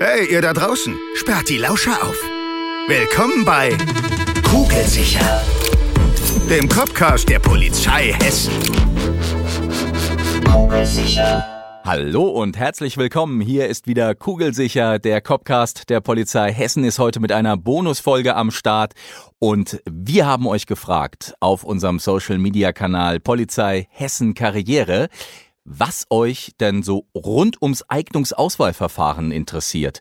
Hey, ihr da draußen, sperrt die Lauscher auf. Willkommen bei Kugelsicher, dem Copcast der Polizei Hessen. Kugelsicher. Hallo und herzlich willkommen. Hier ist wieder Kugelsicher, der Copcast der Polizei Hessen ist heute mit einer Bonusfolge am Start und wir haben euch gefragt auf unserem Social Media Kanal Polizei Hessen Karriere, was euch denn so rund ums Eignungsauswahlverfahren interessiert.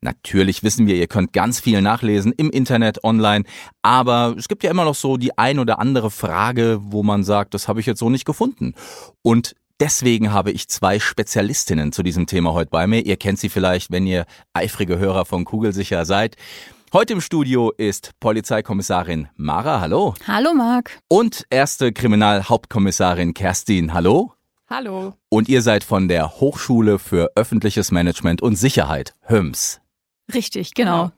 Natürlich wissen wir, ihr könnt ganz viel nachlesen im Internet, online, aber es gibt ja immer noch so die ein oder andere Frage, wo man sagt, das habe ich jetzt so nicht gefunden. Und Deswegen habe ich zwei Spezialistinnen zu diesem Thema heute bei mir. Ihr kennt sie vielleicht, wenn ihr eifrige Hörer von Kugelsicher seid. Heute im Studio ist Polizeikommissarin Mara, hallo. Hallo Marc. Und erste Kriminalhauptkommissarin Kerstin, hallo. Hallo. Und ihr seid von der Hochschule für öffentliches Management und Sicherheit, HÖMS. Richtig, genau.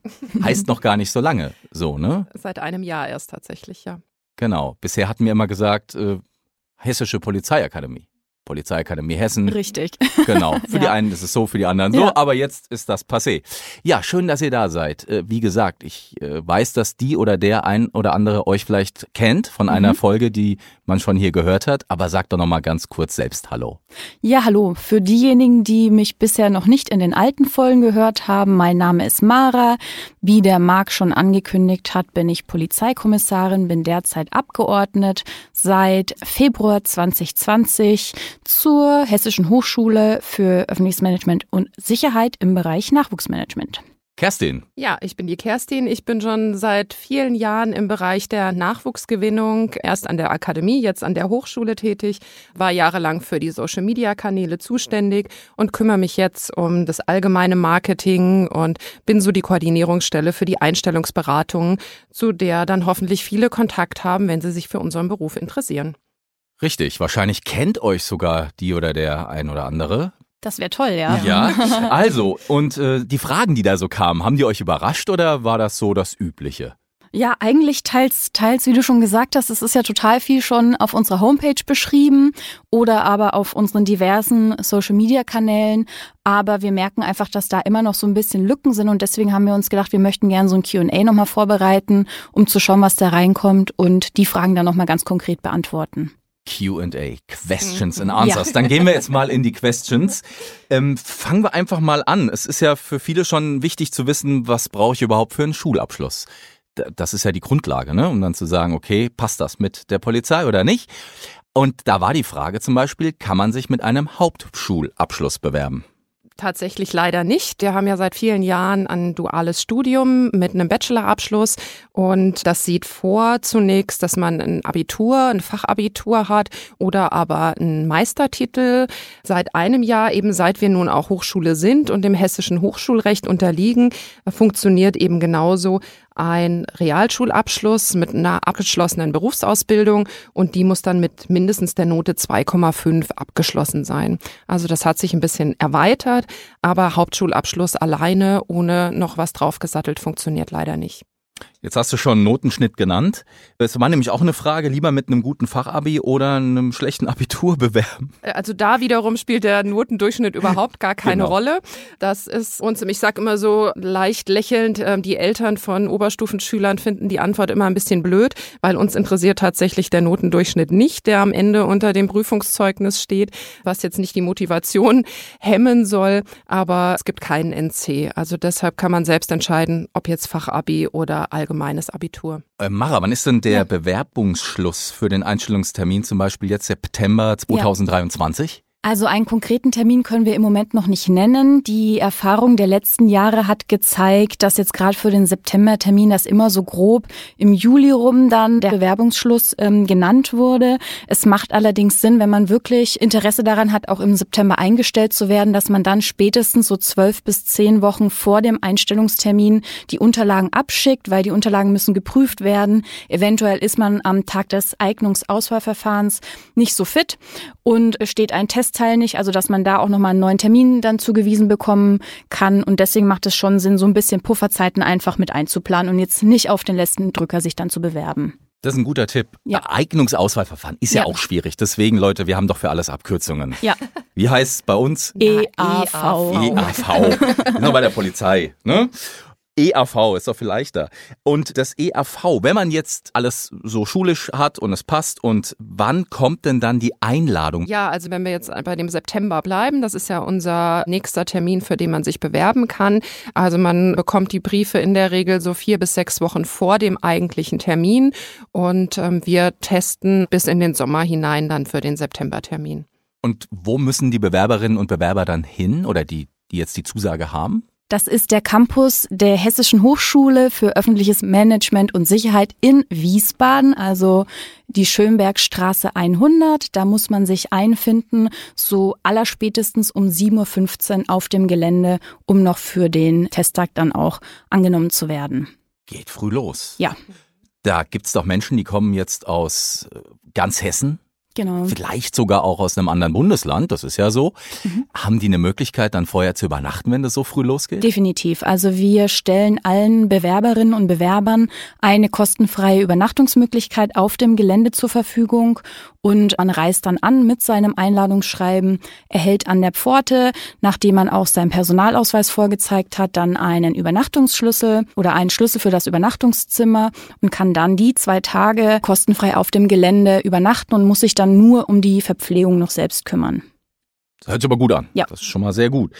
Heißt noch gar nicht so lange, so, ne? Seit einem Jahr erst tatsächlich, ja. Genau. Bisher hatten wir immer gesagt, äh, Hessische Polizeiakademie. Polizeiakademie Hessen. Richtig. Genau. Für die Ja. einen ist es so, für die anderen so, Ja. aber jetzt ist das passé. Ja, schön, dass ihr da seid. Äh, Wie gesagt, ich äh, weiß, dass die oder der ein oder andere euch vielleicht kennt von einer Mhm. Folge, die man schon hier gehört hat, aber sagt doch noch mal ganz kurz selbst Hallo. Ja, hallo. Für diejenigen, die mich bisher noch nicht in den alten Folgen gehört haben, mein Name ist Mara. Wie der Marc schon angekündigt hat, bin ich Polizeikommissarin, bin derzeit abgeordnet seit Februar 2020 zur Hessischen Hochschule für öffentliches Management und Sicherheit im Bereich Nachwuchsmanagement. Kerstin, Ja, ich bin die Kerstin. Ich bin schon seit vielen Jahren im Bereich der Nachwuchsgewinnung, erst an der Akademie, jetzt an der Hochschule tätig, war jahrelang für die Social-Media-Kanäle zuständig und kümmere mich jetzt um das allgemeine Marketing und bin so die Koordinierungsstelle für die Einstellungsberatung, zu der dann hoffentlich viele Kontakt haben, wenn sie sich für unseren Beruf interessieren. Richtig, wahrscheinlich kennt euch sogar die oder der ein oder andere. Das wäre toll, ja. Ja, also, und äh, die Fragen, die da so kamen, haben die euch überrascht oder war das so das Übliche? Ja, eigentlich teils, teils, wie du schon gesagt hast, es ist ja total viel schon auf unserer Homepage beschrieben oder aber auf unseren diversen Social-Media-Kanälen. Aber wir merken einfach, dass da immer noch so ein bisschen Lücken sind und deswegen haben wir uns gedacht, wir möchten gerne so ein Q&A nochmal vorbereiten, um zu schauen, was da reinkommt und die Fragen dann nochmal ganz konkret beantworten. QA, Questions and Answers. Dann gehen wir jetzt mal in die Questions. Ähm, fangen wir einfach mal an. Es ist ja für viele schon wichtig zu wissen, was brauche ich überhaupt für einen Schulabschluss. Das ist ja die Grundlage, ne? um dann zu sagen, okay, passt das mit der Polizei oder nicht? Und da war die Frage zum Beispiel, kann man sich mit einem Hauptschulabschluss bewerben? Tatsächlich leider nicht. Wir haben ja seit vielen Jahren ein duales Studium mit einem Bachelorabschluss und das sieht vor zunächst, dass man ein Abitur, ein Fachabitur hat oder aber einen Meistertitel. Seit einem Jahr, eben seit wir nun auch Hochschule sind und dem hessischen Hochschulrecht unterliegen, funktioniert eben genauso ein Realschulabschluss mit einer abgeschlossenen Berufsausbildung und die muss dann mit mindestens der Note 2,5 abgeschlossen sein. Also das hat sich ein bisschen erweitert, aber Hauptschulabschluss alleine ohne noch was draufgesattelt funktioniert leider nicht. Jetzt hast du schon Notenschnitt genannt. Es war nämlich auch eine Frage, lieber mit einem guten Fachabi oder einem schlechten Abitur bewerben. Also da wiederum spielt der Notendurchschnitt überhaupt gar keine Genau. Rolle. Das ist uns, ich sag immer so leicht lächelnd, ähm, die Eltern von Oberstufenschülern finden die Antwort immer ein bisschen blöd, weil uns interessiert tatsächlich der Notendurchschnitt nicht, der am Ende unter dem Prüfungszeugnis steht, was jetzt nicht die Motivation hemmen soll, aber es gibt keinen NC. Also deshalb kann man selbst entscheiden, ob jetzt Fachabi oder allgemeines Abitur. Äh, Mara, wann ist denn der Bewerbungsschluss für den Einstellungstermin zum Beispiel jetzt September 2023? Also einen konkreten Termin können wir im Moment noch nicht nennen. Die Erfahrung der letzten Jahre hat gezeigt, dass jetzt gerade für den September-Termin das immer so grob im Juli rum dann der Bewerbungsschluss ähm, genannt wurde. Es macht allerdings Sinn, wenn man wirklich Interesse daran hat, auch im September eingestellt zu werden, dass man dann spätestens so zwölf bis zehn Wochen vor dem Einstellungstermin die Unterlagen abschickt, weil die Unterlagen müssen geprüft werden. Eventuell ist man am Tag des Eignungsauswahlverfahrens nicht so fit und steht ein Testteil nicht, also dass man da auch nochmal einen neuen Termin dann zugewiesen bekommen kann. Und deswegen macht es schon Sinn, so ein bisschen Pufferzeiten einfach mit einzuplanen und jetzt nicht auf den letzten Drücker sich dann zu bewerben. Das ist ein guter Tipp. Ja. Eignungsauswahlverfahren ist ja. Ja. auch schwierig. Deswegen, Leute, wir haben doch für alles Abkürzungen. Ja. Wie heißt es bei uns? EAV. EAV. Nur bei der Polizei. Ne? EAV ist doch viel leichter. Und das EAV, wenn man jetzt alles so schulisch hat und es passt, und wann kommt denn dann die Einladung? Ja, also wenn wir jetzt bei dem September bleiben, das ist ja unser nächster Termin, für den man sich bewerben kann. Also man bekommt die Briefe in der Regel so vier bis sechs Wochen vor dem eigentlichen Termin und ähm, wir testen bis in den Sommer hinein dann für den Septembertermin. Und wo müssen die Bewerberinnen und Bewerber dann hin oder die, die jetzt die Zusage haben? Das ist der Campus der Hessischen Hochschule für öffentliches Management und Sicherheit in Wiesbaden, also die Schönbergstraße 100. Da muss man sich einfinden, so allerspätestens um 7.15 Uhr auf dem Gelände, um noch für den Testtag dann auch angenommen zu werden. Geht früh los. Ja, Da gibt's doch Menschen, die kommen jetzt aus äh, ganz Hessen, genau. vielleicht sogar auch aus einem anderen Bundesland, das ist ja so. Haben die eine Möglichkeit, dann vorher zu übernachten, wenn das so früh losgeht? Definitiv. Also wir stellen allen Bewerberinnen und Bewerbern eine kostenfreie Übernachtungsmöglichkeit auf dem Gelände zur Verfügung und man reist dann an mit seinem Einladungsschreiben, erhält an der Pforte, nachdem man auch seinen Personalausweis vorgezeigt hat, dann einen Übernachtungsschlüssel oder einen Schlüssel für das Übernachtungszimmer und kann dann die zwei Tage kostenfrei auf dem Gelände übernachten und muss sich dann nur um die Verpflegung noch selbst kümmern. Das hört sich aber gut an. Ja. Das ist schon mal sehr gut.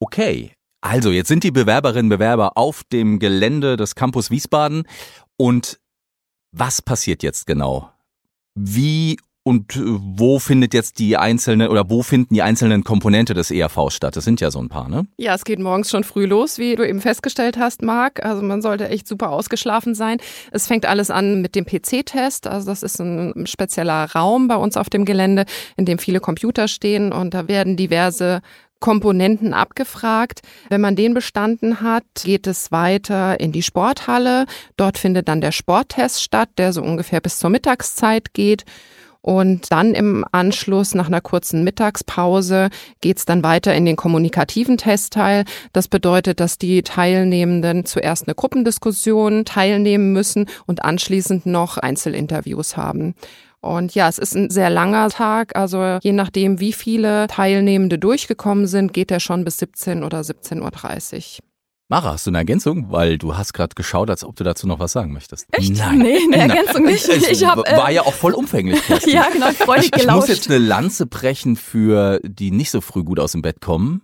Okay. Also, jetzt sind die Bewerberinnen und Bewerber auf dem Gelände des Campus Wiesbaden. Und was passiert jetzt genau? Wie und äh, wo findet jetzt die einzelne oder wo finden die einzelnen Komponente des ERV statt? Das sind ja so ein paar, ne? Ja, es geht morgens schon früh los, wie du eben festgestellt hast, Marc. Also man sollte echt super ausgeschlafen sein. Es fängt alles an mit dem PC-Test. Also das ist ein spezieller Raum bei uns auf dem Gelände, in dem viele Computer stehen und da werden diverse Komponenten abgefragt. Wenn man den bestanden hat, geht es weiter in die Sporthalle. Dort findet dann der Sporttest statt, der so ungefähr bis zur Mittagszeit geht. Und dann im Anschluss, nach einer kurzen Mittagspause, geht's dann weiter in den kommunikativen Testteil. Das bedeutet, dass die Teilnehmenden zuerst eine Gruppendiskussion teilnehmen müssen und anschließend noch Einzelinterviews haben. Und ja, es ist ein sehr langer Tag. Also je nachdem, wie viele Teilnehmende durchgekommen sind, geht er schon bis 17 oder 17.30 Uhr. Mara, hast du eine Ergänzung? Weil du hast gerade geschaut, als ob du dazu noch was sagen möchtest. Echt? Nein. Nee, eine Nein. Ergänzung nicht. Es Ich hab, äh, war ja auch voll umfänglich. Ja, genau, freudig Ich, ich gelauscht. muss jetzt eine Lanze brechen für die nicht so früh gut aus dem Bett kommen.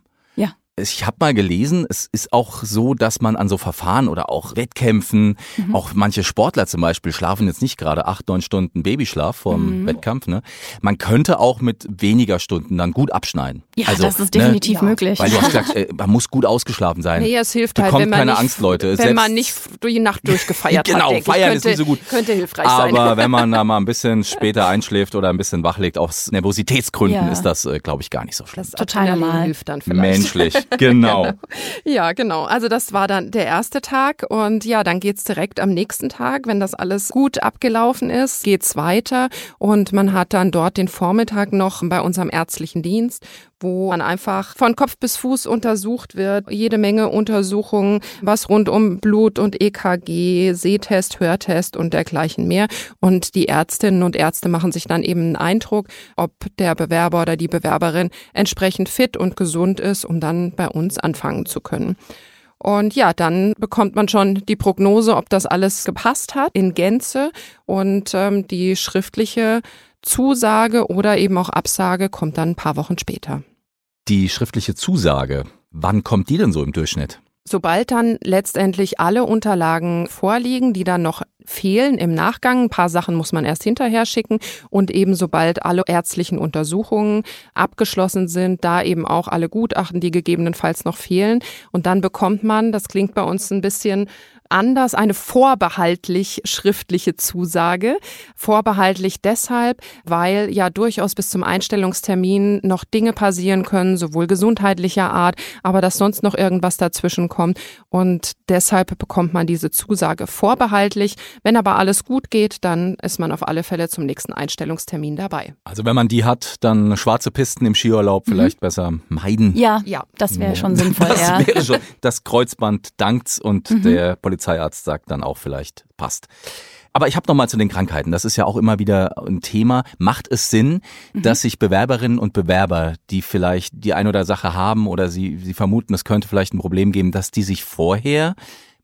Ich habe mal gelesen, es ist auch so, dass man an so Verfahren oder auch Wettkämpfen, Mhm. auch manche Sportler zum Beispiel schlafen jetzt nicht gerade acht, neun Stunden Babyschlaf vom Mhm. Wettkampf. Ne? Man könnte auch mit weniger Stunden dann gut abschneiden. ja, also, das ist ne, definitiv Ja. möglich. Weil du hast gesagt, äh, man muss gut ausgeschlafen sein. Nee, es hilft halt, Bekommt wenn man keine nicht, Angst, Leute. wenn Selbst- man nicht die Nacht durchgefeiert Genau, hat. ich. feiern ist könnte, nicht so gut. Könnte hilfreich sein. Aber wenn man da mal ein bisschen später einschläft oder ein bisschen wachlegt, aus Nervositätsgründen, Ja. ist das, äh, glaube ich, gar nicht so schlimm. das Total normal. hilft dann vielleicht. Menschlich, genau. Ja, genau. Also das war dann der erste Tag und ja, dann geht's direkt am nächsten Tag, wenn das alles gut abgelaufen ist, geht's weiter und man hat dann dort den Vormittag noch bei unserem ärztlichen Dienst, wo man einfach von Kopf bis Fuß untersucht wird, jede Menge Untersuchungen, was rund um Blut und EKG, Sehtest, Hörtest und dergleichen mehr und die Ärztinnen und Ärzte machen sich dann eben einen Eindruck, ob der Bewerber oder die Bewerberin entsprechend fit und gesund ist, um dann bei uns anfangen zu können. Und ja, dann bekommt man schon die Prognose, ob das alles gepasst hat in Gänze und ähm, die schriftliche Zusage oder eben auch Absage kommt dann ein paar Wochen später. Die schriftliche Zusage, wann kommt die denn so im Durchschnitt? Sobald dann letztendlich alle Unterlagen vorliegen, die dann noch fehlen im Nachgang, ein paar Sachen muss man erst hinterher schicken und eben sobald alle ärztlichen Untersuchungen abgeschlossen sind, da eben auch alle Gutachten, die gegebenenfalls noch fehlen und dann bekommt man, das klingt bei uns ein bisschen anders, eine vorbehaltlich schriftliche Zusage. Vorbehaltlich deshalb, weil ja durchaus bis zum Einstellungstermin noch Dinge passieren können, sowohl gesundheitlicher Art, aber dass sonst noch irgendwas dazwischen kommt. Und deshalb bekommt man diese Zusage vorbehaltlich. Wenn aber alles gut geht, dann ist man auf alle Fälle zum nächsten Einstellungstermin dabei. Also wenn man die hat, dann schwarze Pisten im Skiurlaub vielleicht besser meiden. ja, Ja. das wäre schon sinnvoll. Das ja. wäre schon, das Kreuzband dankt's und Mhm. der Polizeiarzt sagt dann auch vielleicht, passt. Aber ich habe noch mal zu den Krankheiten. Das ist ja auch immer wieder ein Thema. Macht es Sinn, mhm. dass sich Bewerberinnen und Bewerber, die vielleicht die ein oder Sache haben oder sie, sie vermuten, es könnte vielleicht ein Problem geben, dass die sich vorher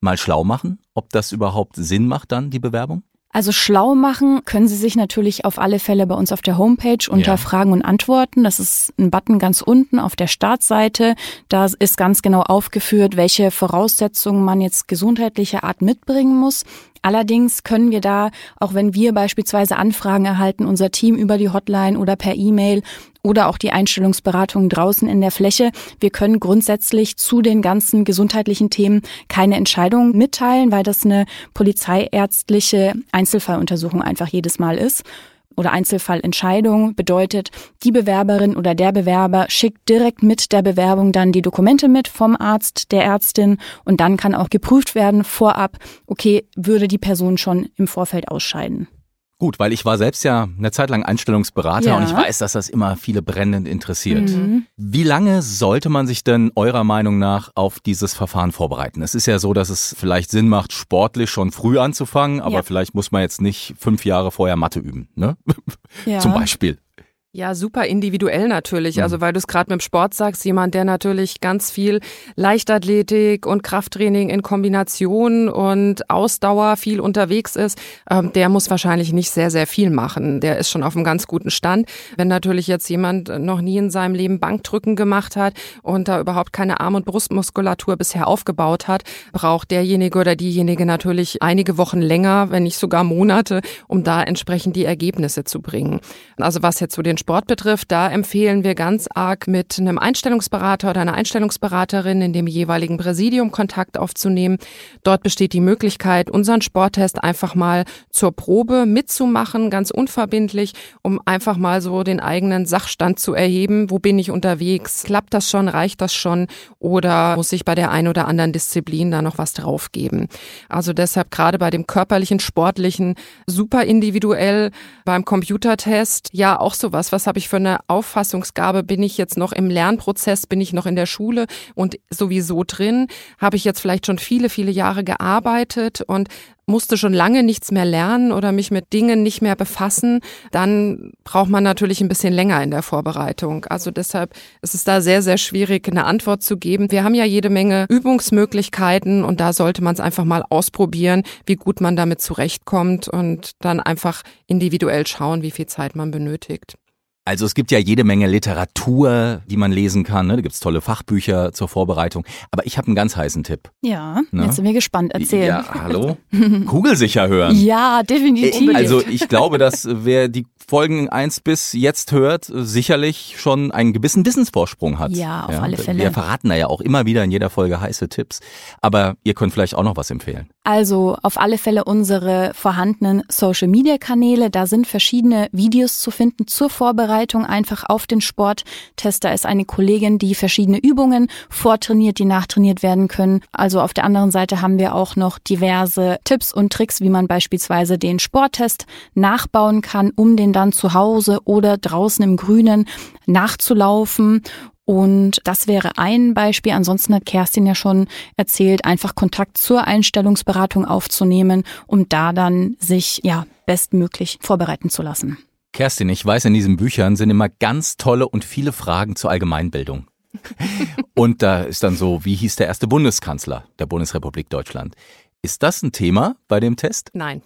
mal schlau machen, ob das überhaupt Sinn macht dann, die Bewerbung? Also schlau machen können Sie sich natürlich auf alle Fälle bei uns auf der Homepage unter ja. Fragen und Antworten. Das ist ein Button ganz unten auf der Startseite. Da ist ganz genau aufgeführt, welche Voraussetzungen man jetzt gesundheitlicher Art mitbringen muss. Allerdings können wir da, auch wenn wir beispielsweise Anfragen erhalten, unser Team über die Hotline oder per E-Mail oder auch die Einstellungsberatung draußen in der Fläche, wir können grundsätzlich zu den ganzen gesundheitlichen Themen keine Entscheidung mitteilen, weil das eine polizeiärztliche Einzelfalluntersuchung einfach jedes Mal ist oder Einzelfallentscheidung. Bedeutet, die Bewerberin oder der Bewerber schickt direkt mit der Bewerbung dann die Dokumente mit vom Arzt, der Ärztin. Und dann kann auch geprüft werden vorab, okay, würde die Person schon im Vorfeld ausscheiden. Gut, weil ich war selbst ja eine Zeit lang Einstellungsberater ja. und ich weiß, dass das immer viele brennend interessiert. Mhm. Wie lange sollte man sich denn eurer Meinung nach auf dieses Verfahren vorbereiten? Es ist ja so, dass es vielleicht Sinn macht, sportlich schon früh anzufangen, aber ja. vielleicht muss man jetzt nicht fünf Jahre vorher Mathe üben, ne? Ja. Zum Beispiel. Ja, super individuell natürlich. Mhm. Also weil du es gerade mit dem Sport sagst, jemand, der natürlich ganz viel Leichtathletik und Krafttraining in Kombination und Ausdauer viel unterwegs ist, ähm, der muss wahrscheinlich nicht sehr, sehr viel machen. Der ist schon auf einem ganz guten Stand. Wenn natürlich jetzt jemand noch nie in seinem Leben Bankdrücken gemacht hat und da überhaupt keine Arm- und Brustmuskulatur bisher aufgebaut hat, braucht derjenige oder diejenige natürlich einige Wochen länger, wenn nicht sogar Monate, um da entsprechend die Ergebnisse zu bringen. Also was jetzt so den Sport betrifft, da empfehlen wir ganz arg mit einem Einstellungsberater oder einer Einstellungsberaterin in dem jeweiligen Präsidium Kontakt aufzunehmen. Dort besteht die Möglichkeit, unseren Sporttest einfach mal zur Probe mitzumachen, ganz unverbindlich, um einfach mal so den eigenen Sachstand zu erheben. Wo bin ich unterwegs? Klappt das schon? Reicht das schon? Oder muss ich bei der einen oder anderen Disziplin da noch was draufgeben? Also deshalb gerade bei dem körperlichen, sportlichen super individuell, beim Computertest ja auch sowas was, was habe ich für eine Auffassungsgabe? Bin ich jetzt noch im Lernprozess? Bin ich noch in der Schule und sowieso drin? Habe ich jetzt vielleicht schon viele, viele Jahre gearbeitet und musste schon lange nichts mehr lernen oder mich mit Dingen nicht mehr befassen, dann braucht man natürlich ein bisschen länger in der Vorbereitung. Also deshalb ist es da sehr, sehr schwierig, eine Antwort zu geben. Wir haben ja jede Menge Übungsmöglichkeiten und da sollte man es einfach mal ausprobieren, wie gut man damit zurechtkommt und dann einfach individuell schauen, wie viel Zeit man benötigt. Also es gibt ja jede Menge Literatur, die man lesen kann. Ne? Da gibt's tolle Fachbücher zur Vorbereitung. Aber ich habe einen ganz heißen Tipp. Ja, ne? jetzt sind wir gespannt. Erzähl. Ja, hallo? Kugelsicher hören. Ja, definitiv. Also ich glaube, dass wer die Folgen eins bis jetzt hört, sicherlich schon einen gewissen Wissensvorsprung hat. Ja, auf ja, alle Fälle. Wir verraten da ja auch immer wieder in jeder Folge heiße Tipps. Aber ihr könnt vielleicht auch noch was empfehlen. Also auf alle Fälle unsere vorhandenen Social-Media-Kanäle. Da sind verschiedene Videos zu finden zur Vorbereitung einfach auf den Sporttest. Da ist eine Kollegin, die verschiedene Übungen vortrainiert, die nachtrainiert werden können. Also auf der anderen Seite haben wir auch noch diverse Tipps und Tricks, wie man beispielsweise den Sporttest nachbauen kann, um den dann zu Hause oder draußen im Grünen nachzulaufen. Und das wäre ein Beispiel. Ansonsten hat Kerstin ja schon erzählt, einfach Kontakt zur Einstellungsberatung aufzunehmen, um da dann sich ja bestmöglich vorbereiten zu lassen. Kerstin, ich weiß, in diesen Büchern sind immer ganz tolle und viele Fragen zur Allgemeinbildung. und da ist dann so, wie hieß der erste Bundeskanzler der Bundesrepublik Deutschland? Ist das ein Thema bei dem Test? Nein.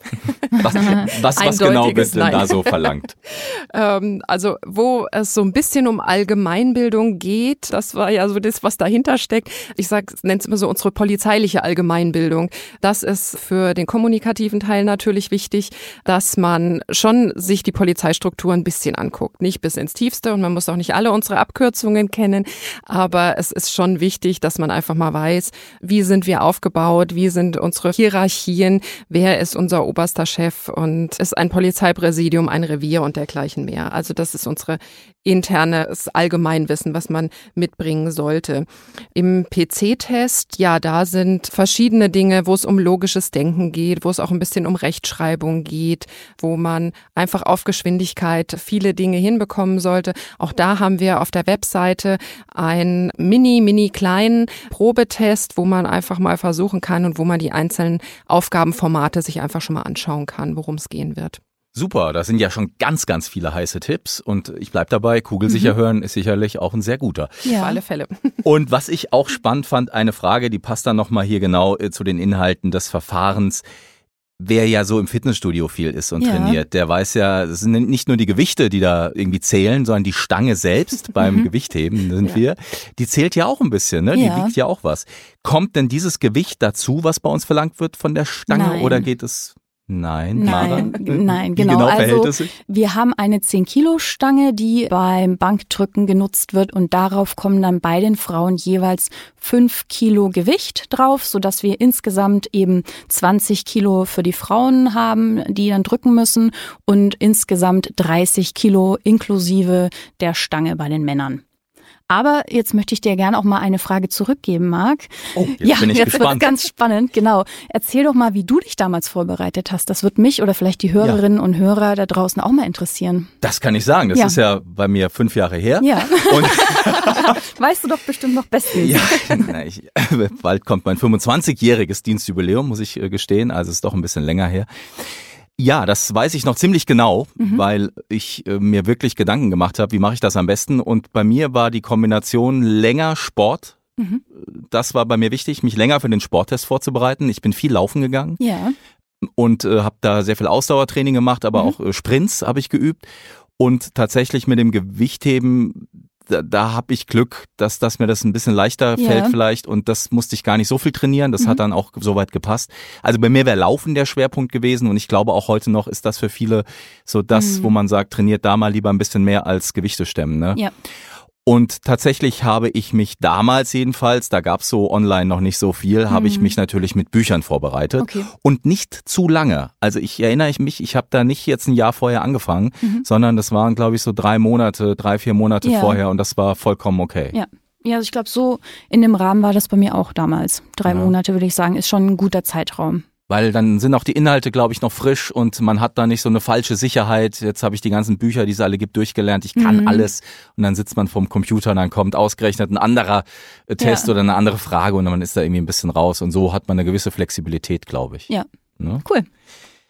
Was, was, was genau wird denn da so verlangt? ähm, also, wo es so ein bisschen um Allgemeinbildung geht, das war ja so das, was dahinter steckt. Ich sag, nenne es immer so unsere polizeiliche Allgemeinbildung. Das ist für den kommunikativen Teil natürlich wichtig, dass man schon sich die Polizeistruktur ein bisschen anguckt. Nicht bis ins Tiefste und man muss auch nicht alle unsere Abkürzungen kennen, aber es ist schon wichtig, dass man einfach mal weiß, wie sind wir aufgebaut, wie sind unsere unsere Hierarchien, wer ist unser oberster Chef und ist ein Polizeipräsidium, ein Revier und dergleichen mehr. Also das ist unsere internes Allgemeinwissen, was man mitbringen sollte. Im PC-Test, ja, da sind verschiedene Dinge, wo es um logisches Denken geht, wo es auch ein bisschen um Rechtschreibung geht, wo man einfach auf Geschwindigkeit viele Dinge hinbekommen sollte. Auch da haben wir auf der Webseite einen mini, mini kleinen Probetest, wo man einfach mal versuchen kann und wo man die einzelnen einzelnen Aufgabenformate sich einfach schon mal anschauen kann, worum es gehen wird. Super, das sind ja schon ganz, ganz viele heiße Tipps und ich bleib dabei, kugelsicher mhm. hören ist sicherlich auch ein sehr guter. Ja. Auf alle Fälle. Und was ich auch spannend fand, eine Frage, die passt dann nochmal hier genau äh, zu den Inhalten des Verfahrens. Wer ja so im Fitnessstudio viel ist und ja. trainiert, der weiß ja, es sind nicht nur die Gewichte, die da irgendwie zählen, sondern die Stange selbst beim mhm. Gewichtheben sind ja. wir, die zählt ja auch ein bisschen, ne? Die ja. wiegt ja auch was. Kommt denn dieses Gewicht dazu, was bei uns verlangt wird von der Stange Nein. oder geht es Nein, nein, nein, genau. genau also wir haben eine 10 Kilo Stange, die beim Bankdrücken genutzt wird und darauf kommen dann bei den Frauen jeweils 5 Kilo Gewicht drauf, so dass wir insgesamt eben 20 Kilo für die Frauen haben, die dann drücken müssen und insgesamt 30 Kilo inklusive der Stange bei den Männern. Aber jetzt möchte ich dir gerne auch mal eine Frage zurückgeben, Marc. Oh, jetzt ja, bin ich jetzt gespannt. ganz spannend. Genau. Erzähl doch mal, wie du dich damals vorbereitet hast. Das wird mich oder vielleicht die Hörerinnen ja. und Hörer da draußen auch mal interessieren. Das kann ich sagen. Das ja. ist ja bei mir fünf Jahre her. Ja. Und weißt du doch bestimmt noch bestens. Ja, ich, bald kommt mein 25-jähriges Dienstjubiläum, muss ich äh, gestehen. Also ist doch ein bisschen länger her. Ja, das weiß ich noch ziemlich genau, mhm. weil ich äh, mir wirklich Gedanken gemacht habe, wie mache ich das am besten. Und bei mir war die Kombination länger Sport. Mhm. Das war bei mir wichtig, mich länger für den Sporttest vorzubereiten. Ich bin viel laufen gegangen. Ja. Und äh, habe da sehr viel Ausdauertraining gemacht, aber mhm. auch äh, Sprints habe ich geübt. Und tatsächlich mit dem Gewichtheben da, da habe ich Glück, dass, dass mir das ein bisschen leichter ja. fällt vielleicht und das musste ich gar nicht so viel trainieren. Das mhm. hat dann auch soweit gepasst. Also bei mir wäre Laufen der Schwerpunkt gewesen und ich glaube auch heute noch ist das für viele so das, mhm. wo man sagt, trainiert da mal lieber ein bisschen mehr als Gewichte stemmen. Ne? Ja. Und tatsächlich habe ich mich damals jedenfalls, da gab's so online noch nicht so viel, mhm. habe ich mhm. mich natürlich mit Büchern vorbereitet okay. und nicht zu lange. Also ich erinnere mich, ich habe da nicht jetzt ein Jahr vorher angefangen, mhm. sondern das waren, glaube ich, so drei Monate, drei, vier Monate ja. vorher und das war vollkommen okay. Ja. Ja, also ich glaube, so in dem Rahmen war das bei mir auch damals. Drei ja. Monate, würde ich sagen, ist schon ein guter Zeitraum weil dann sind auch die Inhalte, glaube ich, noch frisch und man hat da nicht so eine falsche Sicherheit. Jetzt habe ich die ganzen Bücher, die es alle gibt, durchgelernt. Ich kann mhm. alles und dann sitzt man vorm Computer und dann kommt ausgerechnet ein anderer äh, Test ja. oder eine andere Frage und man ist da irgendwie ein bisschen raus und so hat man eine gewisse Flexibilität, glaube ich. Ja. Ne? Cool.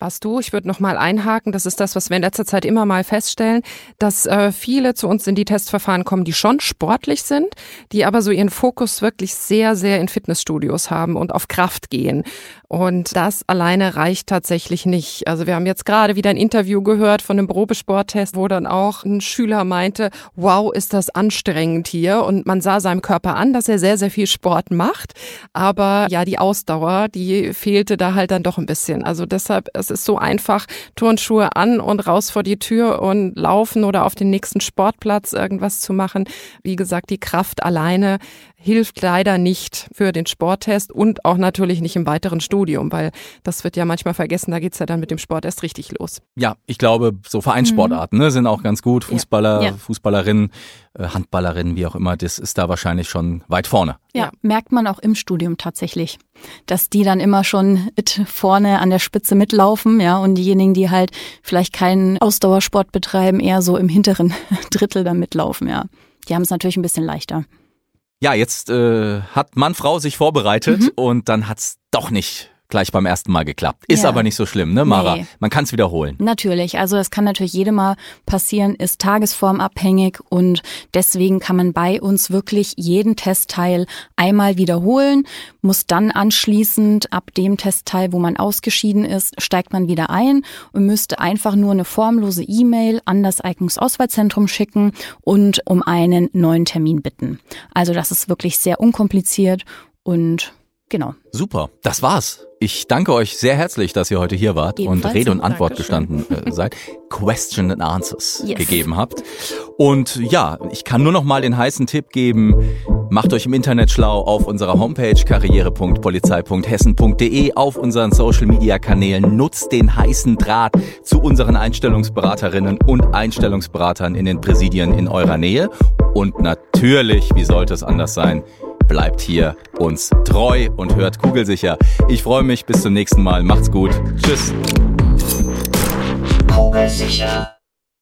Was du, ich würde noch mal einhaken, das ist das, was wir in letzter Zeit immer mal feststellen, dass äh, viele zu uns in die Testverfahren kommen, die schon sportlich sind, die aber so ihren Fokus wirklich sehr, sehr in Fitnessstudios haben und auf Kraft gehen. Und das alleine reicht tatsächlich nicht. Also wir haben jetzt gerade wieder ein Interview gehört von einem Probesporttest, wo dann auch ein Schüler meinte, wow, ist das anstrengend hier. Und man sah seinem Körper an, dass er sehr, sehr viel Sport macht. Aber ja, die Ausdauer, die fehlte da halt dann doch ein bisschen. Also deshalb, es ist so einfach, Turnschuhe an und raus vor die Tür und laufen oder auf den nächsten Sportplatz irgendwas zu machen. Wie gesagt, die Kraft alleine hilft leider nicht für den Sporttest und auch natürlich nicht im weiteren Studium, weil das wird ja manchmal vergessen, da geht's ja dann mit dem Sport erst richtig los. Ja, ich glaube, so Vereinssportarten mhm. ne, sind auch ganz gut. Fußballer, ja. Fußballerinnen, äh, Handballerinnen, wie auch immer, das ist da wahrscheinlich schon weit vorne. Ja, ja, merkt man auch im Studium tatsächlich, dass die dann immer schon vorne an der Spitze mitlaufen, ja, und diejenigen, die halt vielleicht keinen Ausdauersport betreiben, eher so im hinteren Drittel dann mitlaufen, ja. Die haben es natürlich ein bisschen leichter. Ja, jetzt äh, hat Mann, Frau sich vorbereitet mhm. und dann hat's doch nicht gleich beim ersten Mal geklappt. Ist ja. aber nicht so schlimm, ne, Mara? Nee. Man kann es wiederholen. Natürlich. Also das kann natürlich jedem Mal passieren, ist tagesformabhängig und deswegen kann man bei uns wirklich jeden Testteil einmal wiederholen, muss dann anschließend ab dem Testteil, wo man ausgeschieden ist, steigt man wieder ein und müsste einfach nur eine formlose E-Mail an das Eignungsauswahlzentrum schicken und um einen neuen Termin bitten. Also das ist wirklich sehr unkompliziert und Genau. Super, das war's. Ich danke euch sehr herzlich, dass ihr heute hier wart Ebenfalls. und Rede und Antwort gestanden äh, seid, Question and Answers yes. gegeben habt. Und ja, ich kann nur noch mal den heißen Tipp geben, macht euch im Internet schlau auf unserer Homepage karriere.polizei.hessen.de, auf unseren Social Media Kanälen, nutzt den heißen Draht zu unseren Einstellungsberaterinnen und Einstellungsberatern in den Präsidien in eurer Nähe und natürlich, wie sollte es anders sein, bleibt hier uns treu und hört kugelsicher. Ich freue mich bis zum nächsten Mal. Macht's gut. Tschüss. Kugelsicher.